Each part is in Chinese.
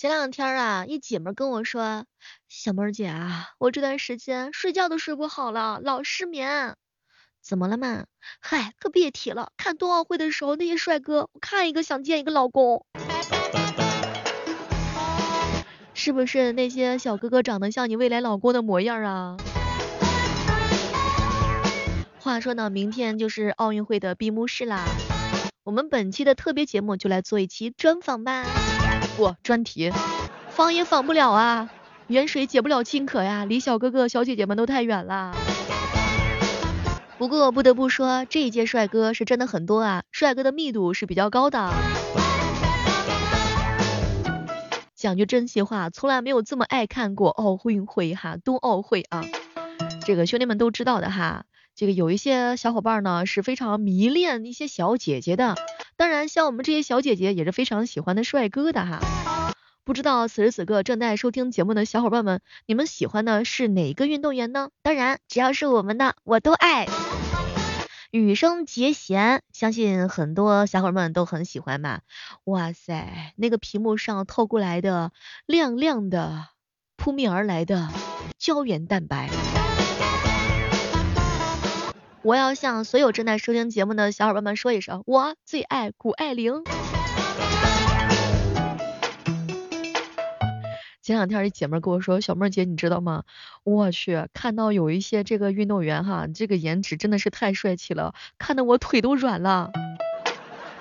前两天啊，一姐们跟我说，小妹儿姐啊，我这段时间睡觉都睡不好了，老失眠。怎么了嘛？嗨，可别提了，看冬奥会的时候那些帅哥，我看一个想见一个老公。是不是那些小哥哥长得像你未来老公的模样啊？话说呢，明天就是奥运会的闭幕式啦，我们本期的特别节目就来做一期专访吧。不，专题，访也访不了啊，远水解不了近渴呀，离小哥哥小姐姐们都太远了。不过不得不说，这一届帅哥是真的很多啊，帅哥的密度是比较高的。讲句真心话，从来没有这么爱看过奥运会哈，冬奥会啊，这个兄弟们都知道的哈。这个有一些小伙伴呢是非常迷恋一些小姐姐的，当然像我们这些小姐姐也是非常喜欢的帅哥的哈。不知道此时此刻正在收听节目的小伙伴们，你们喜欢的是哪个运动员呢？当然，只要是我们的，我都爱。羽生结弦，相信很多小伙伴们都很喜欢吧？哇塞，那个屏幕上透过来的亮亮的、扑面而来的胶原蛋白。我要向所有正在收听节目的小伙伴们说一声，我最爱谷爱凌。前两天一姐妹跟我说，小妹儿姐你知道吗？我去，看到有一些这个运动员哈，这个颜值真的是太帅气了，看得我腿都软了。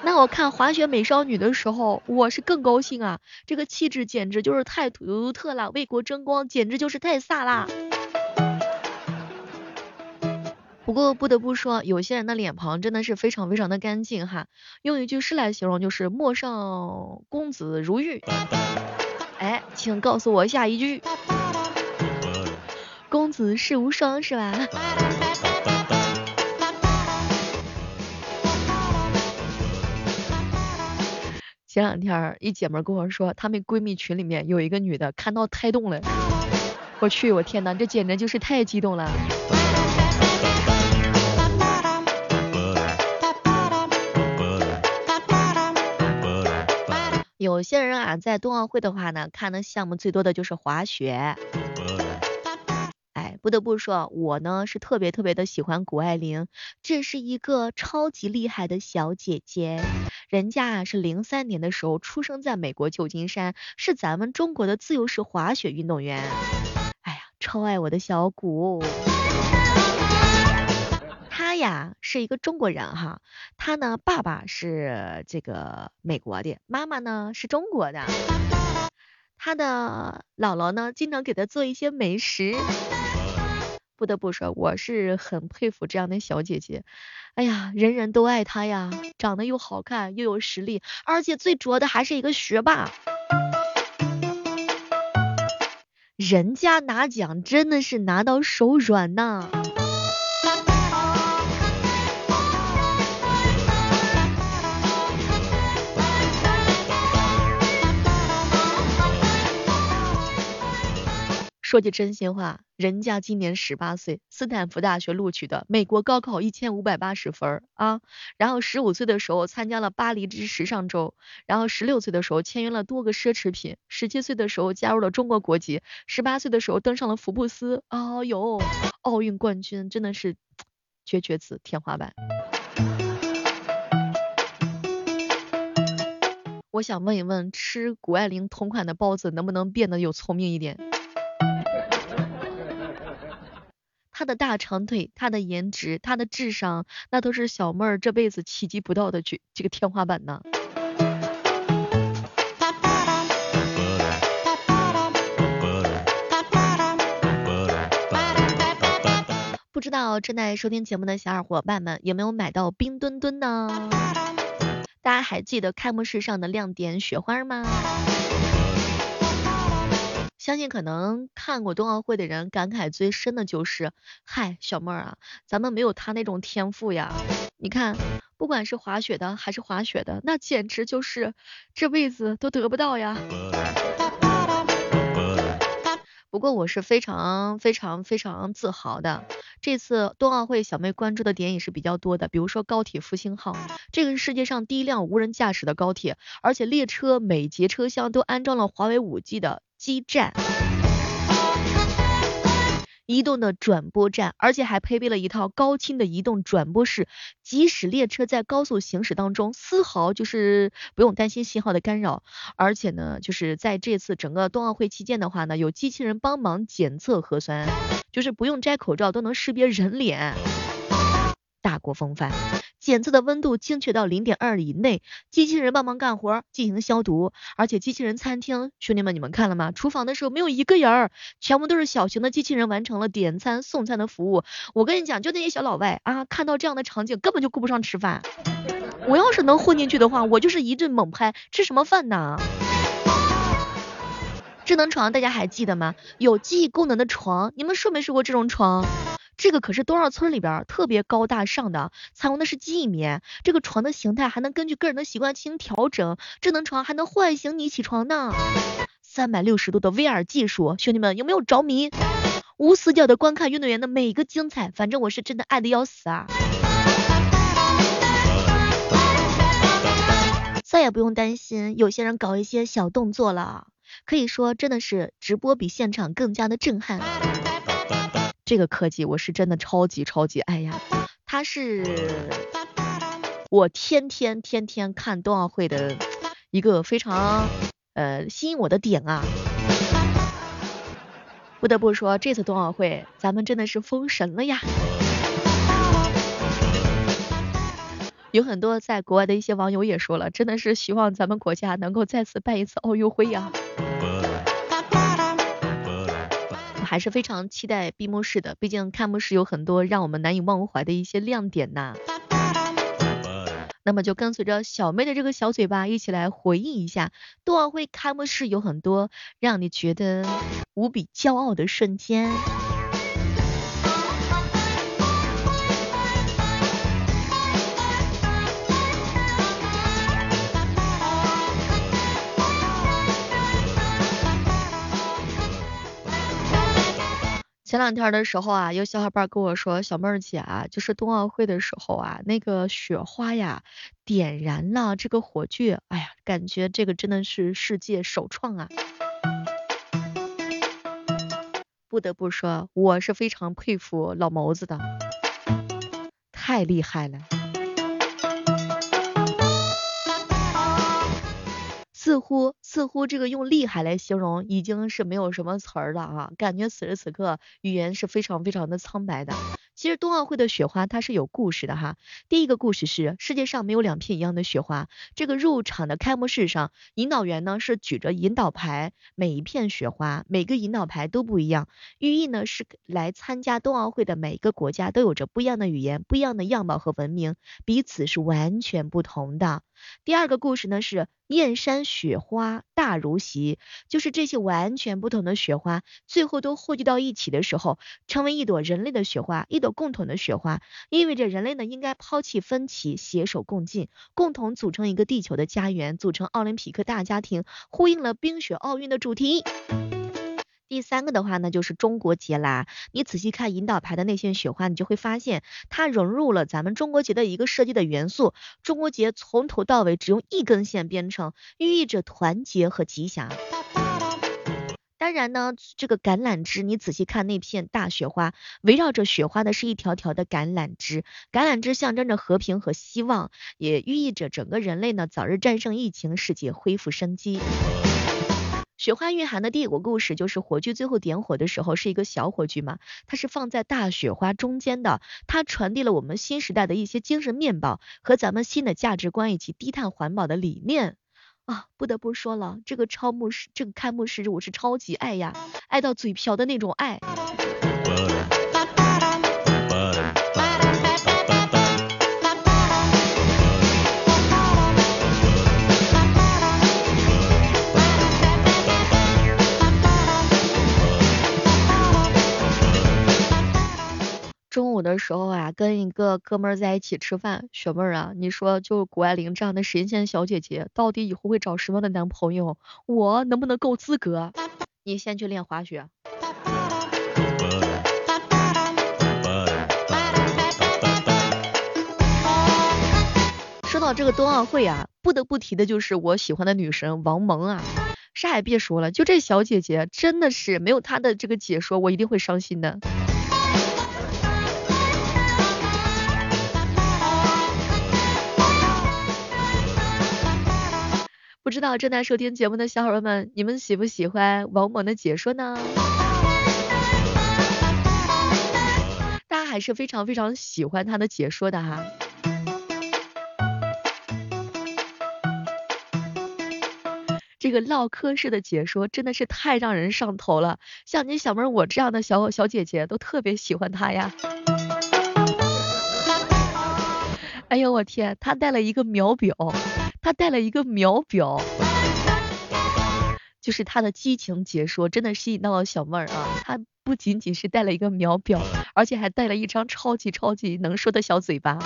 那我看滑雪美少女的时候，我是更高兴啊，这个气质简直就是太独特了，为国争光简直就是太飒啦。不过不得不说，有些人的脸庞真的是非常非常的干净哈，用一句诗来形容就是陌上公子如玉。哎，请告诉我下一句，公子世无双是吧？前两天一姐们跟我说，她们闺蜜群里面有一个女的看到胎动了，我去，我天呐，这简直就是太激动了。有些人啊，在冬奥会的话呢，看的项目最多的就是滑雪。哎，不得不说，我呢是特别特别的喜欢谷爱凌，这是一个超级厉害的小姐姐。人家啊是零三年的时候出生在美国旧金山，是咱们中国的自由式滑雪运动员。哎呀，超爱我的小谷。呀是一个中国人哈，他呢爸爸是这个美国的，妈妈呢是中国的，他的姥姥呢经常给他做一些美食，不得不说我是很佩服这样的小姐姐，哎呀人人都爱她呀，长得又好看又有实力，而且最主要的还是一个学霸，人家拿奖真的是拿到手软呐。说句真心话，人家今年十八岁，斯坦福大学录取的，美国高考一千五百八十分啊。然后十五岁的时候参加了巴黎之时尚周，然后十六岁的时候签约了多个奢侈品，十七岁的时候加入了中国国籍，十八岁的时候登上了福布斯。哦哟，奥运冠军真的是绝绝子，天花板。我想问一问，吃谷爱凌同款的包子能不能变得有聪明一点？他的大长腿，他的颜值，他的智商，那都是小妹儿这辈子企及不到的这这个天花板呢。不知道正在收听节目的小伙伴们有没有买到冰墩墩呢？大家还记得开幕式上的亮点雪花吗？相信可能看过冬奥会的人感慨最深的就是，嗨，小妹儿啊，咱们没有他那种天赋呀。你看，不管是滑雪的还是滑雪的，那简直就是这辈子都得不到呀。不过我是非常非常非常自豪的，这次冬奥会小妹关注的点也是比较多的，比如说高铁复兴号，这个是世界上第一辆无人驾驶的高铁，而且列车每节车厢都安装了华为五 G 的基站。移动的转播站，而且还配备了一套高清的移动转播室，即使列车在高速行驶当中，丝毫就是不用担心信号的干扰。而且呢，就是在这次整个冬奥会期间的话呢，有机器人帮忙检测核酸，就是不用摘口罩都能识别人脸，大国风范。检测的温度精确到零点二以内，机器人帮忙干活进行消毒，而且机器人餐厅，兄弟们你们看了吗？厨房的时候没有一个人儿，全部都是小型的机器人完成了点餐送餐的服务。我跟你讲，就那些小老外啊，看到这样的场景根本就顾不上吃饭。我要是能混进去的话，我就是一顿猛拍，吃什么饭呢？智能床大家还记得吗？有记忆功能的床，你们睡没睡过这种床？这个可是多少村里边特别高大上的，采用的是记忆棉，这个床的形态还能根据个人的习惯进行调整，智能床还能唤醒你起床呢。三百六十度的 VR 技术，兄弟们有没有着迷？无死角的观看运动员的每一个精彩，反正我是真的爱的要死啊！再也不用担心有些人搞一些小动作了，可以说真的是直播比现场更加的震撼。这个科技我是真的超级超级爱呀，它是我天天天天看冬奥会的一个非常呃吸引我的点啊。不得不说，这次冬奥会咱们真的是封神了呀。有很多在国外的一些网友也说了，真的是希望咱们国家能够再次办一次奥运会呀。还是非常期待闭幕式的，毕竟开幕式有很多让我们难以忘怀的一些亮点呐。那么就跟随着小妹的这个小嘴巴一起来回忆一下，冬奥会开幕式有很多让你觉得无比骄傲的瞬间。前两天的时候啊，有小伙伴跟我说，小妹儿姐啊，就是冬奥会的时候啊，那个雪花呀，点燃了这个火炬，哎呀，感觉这个真的是世界首创啊！不得不说，我是非常佩服老谋子的，太厉害了。似乎似乎这个用厉害来形容已经是没有什么词儿了啊，感觉此时此刻语言是非常非常的苍白的。其实冬奥会的雪花它是有故事的哈。第一个故事是世界上没有两片一样的雪花。这个入场的开幕式上，引导员呢是举着引导牌，每一片雪花，每个引导牌都不一样，寓意呢是来参加冬奥会的每一个国家都有着不一样的语言、不一样的样貌和文明，彼此是完全不同的。第二个故事呢是燕山雪花大如席，就是这些完全不同的雪花，最后都汇聚到一起的时候，成为一朵人类的雪花，一朵。共同的雪花意味着人类呢应该抛弃分歧，携手共进，共同组成一个地球的家园，组成奥林匹克大家庭，呼应了冰雪奥运的主题。第三个的话呢就是中国结啦，你仔细看引导牌的那些雪花，你就会发现它融入了咱们中国结的一个设计的元素。中国结从头到尾只用一根线编成，寓意着团结和吉祥。当然呢，这个橄榄枝，你仔细看那片大雪花，围绕着雪花的是一条条的橄榄枝，橄榄枝象征着和平和希望，也寓意着整个人类呢早日战胜疫情，世界恢复生机。雪花蕴含的第五个故事就是火炬最后点火的时候是一个小火炬嘛，它是放在大雪花中间的，它传递了我们新时代的一些精神面貌和咱们新的价值观以及低碳环保的理念。啊，不得不说了，这个超幕式，这个开幕式我是超级爱呀，爱到嘴瓢的那种爱。有的时候啊跟一个哥们儿在一起吃饭雪妹儿啊你说就谷爱凌这样的神仙小姐姐到底以后会找什么样的男朋友？我能不能够资格？你先去练滑雪。说到这个冬奥会啊不得不提的就是我喜欢的女神王蒙啊啥也别说了就这小姐姐真的是没有她的这个解说我一定会伤心的。不知道正在收听节目的小伙伴们，你们喜不喜欢王蒙的解说呢？大家还是非常非常喜欢他的解说的哈。这个唠嗑式的解说真的是太让人上头了，像你小妹我这样的小小姐姐都特别喜欢他呀。哎呦我天，他带了一个秒表，她带了一个秒表，就是她的激情解说真的吸引到了小妹儿啊。她不仅仅是带了一个秒表，而且还带了一张超级超级能说的小嘴巴。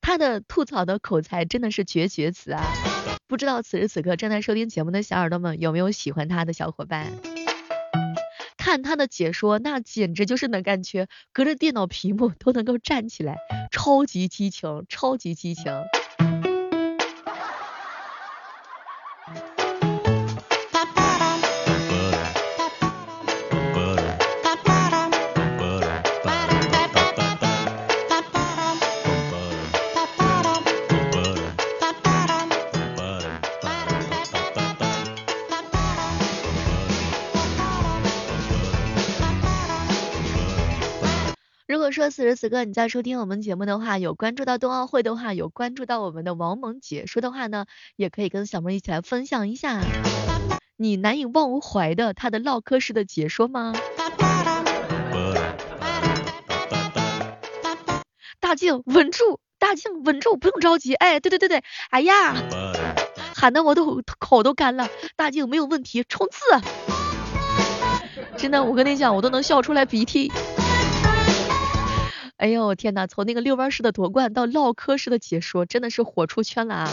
他的吐槽的口才真的是绝绝子啊！不知道此时此刻正在收听节目的小耳朵们有没有喜欢他的小伙伴？看他的解说，那简直就是能感觉隔着电脑屏幕都能够站起来，超级激情，超级激情。说此时此刻你在收听我们节目的话，有关注到冬奥会的话，有关注到我们的王蒙解说的话呢，也可以跟小妹一起来分享一下你难以忘怀的他的唠嗑式的解说吗？大静稳住，大静稳住，不用着急，哎，对对对对，哎呀，喊的我都口都干了，大静没有问题，冲刺！真的，我跟你讲，我都能笑出来鼻涕。哎呦天呐，从那个遛弯式的夺冠到唠嗑式的解说，真的是火出圈了啊！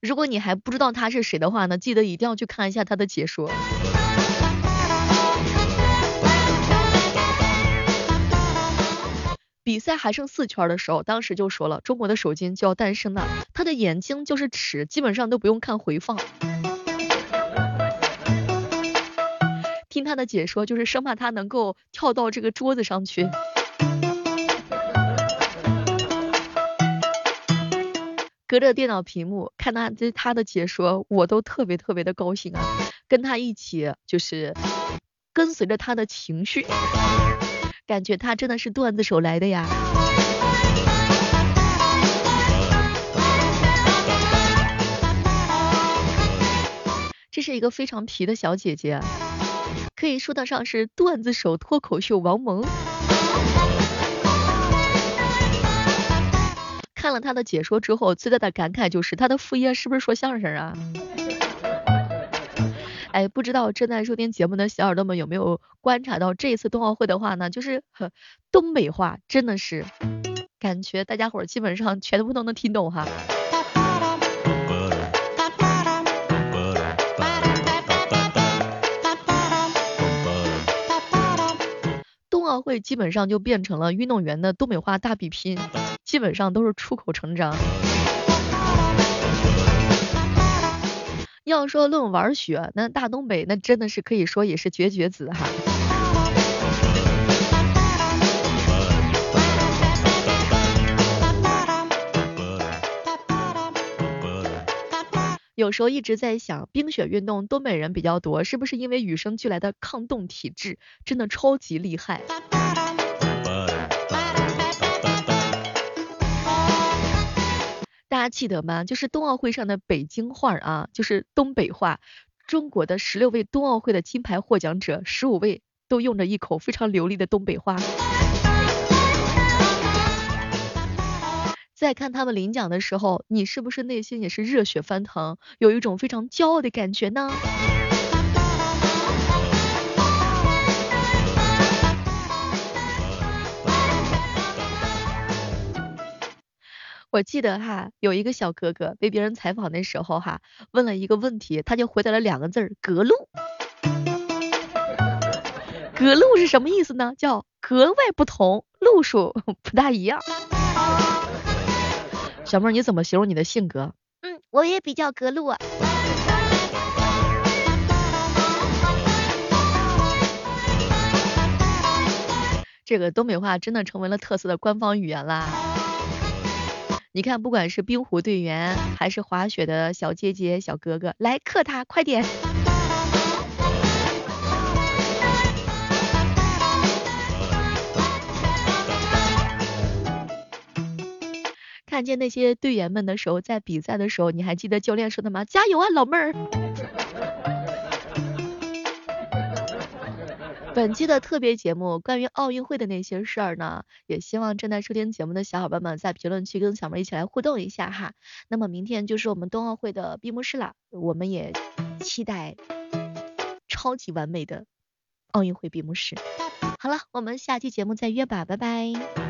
如果你还不知道他是谁的话呢，记得一定要去看一下他的解说。比赛还剩四圈的时候，当时就说了，中国的首金就要诞生了，他的眼睛就是尺，基本上都不用看回放。听他的解说，就是生怕他能够跳到这个桌子上去。隔着电脑屏幕看他这他的解说，我都特别特别的高兴啊！跟他一起就是跟随着他的情绪，感觉他真的是段子手来的呀。这是一个非常皮的小姐姐。可以说得上是段子手、脱口秀王蒙。看了他的解说之后，最大的感慨就是他的副业是不是说相声啊？哎，不知道正在收听节目的小耳朵们有没有观察到这一次冬奥会的话呢？就是呵东北话真的是感觉大家伙基本上全部都能听懂哈。奥会基本上就变成了运动员的东北话大比拼，基本上都是出口成章。要说论玩学，那大东北那真的是可以说也是绝绝子哈。有时候一直在想，冰雪运动东北人比较多，是不是因为与生俱来的抗冻体质，真的超级厉害？大家记得吗？就是冬奥会上的北京话啊，就是东北话。中国的十六位冬奥会的金牌获奖者，十五位都用着一口非常流利的东北话。在看他们领奖的时候，你是不是内心也是热血翻腾，有一种非常骄傲的感觉呢？我记得哈，有一个小哥哥被别人采访的时候哈，问了一个问题，他就回答了两个字儿：格路。格路是什么意思呢？叫格外不同，路数 不大一样。小妹儿，你怎么形容你的性格？嗯，我也比较格路啊。这个东北话真的成为了特色的官方语言啦。你看，不管是冰壶队员，还是滑雪的小姐姐、小哥哥，来克他，快点！看见那些队员们的时候，在比赛的时候，你还记得教练说的吗？加油啊，老妹儿！本期的特别节目关于奥运会的那些事儿呢，也希望正在收听节目的小伙伴们在评论区跟小妹一起来互动一下哈。那么明天就是我们冬奥会的闭幕式了，我们也期待超级完美的奥运会闭幕式。好了，我们下期节目再约吧，拜拜。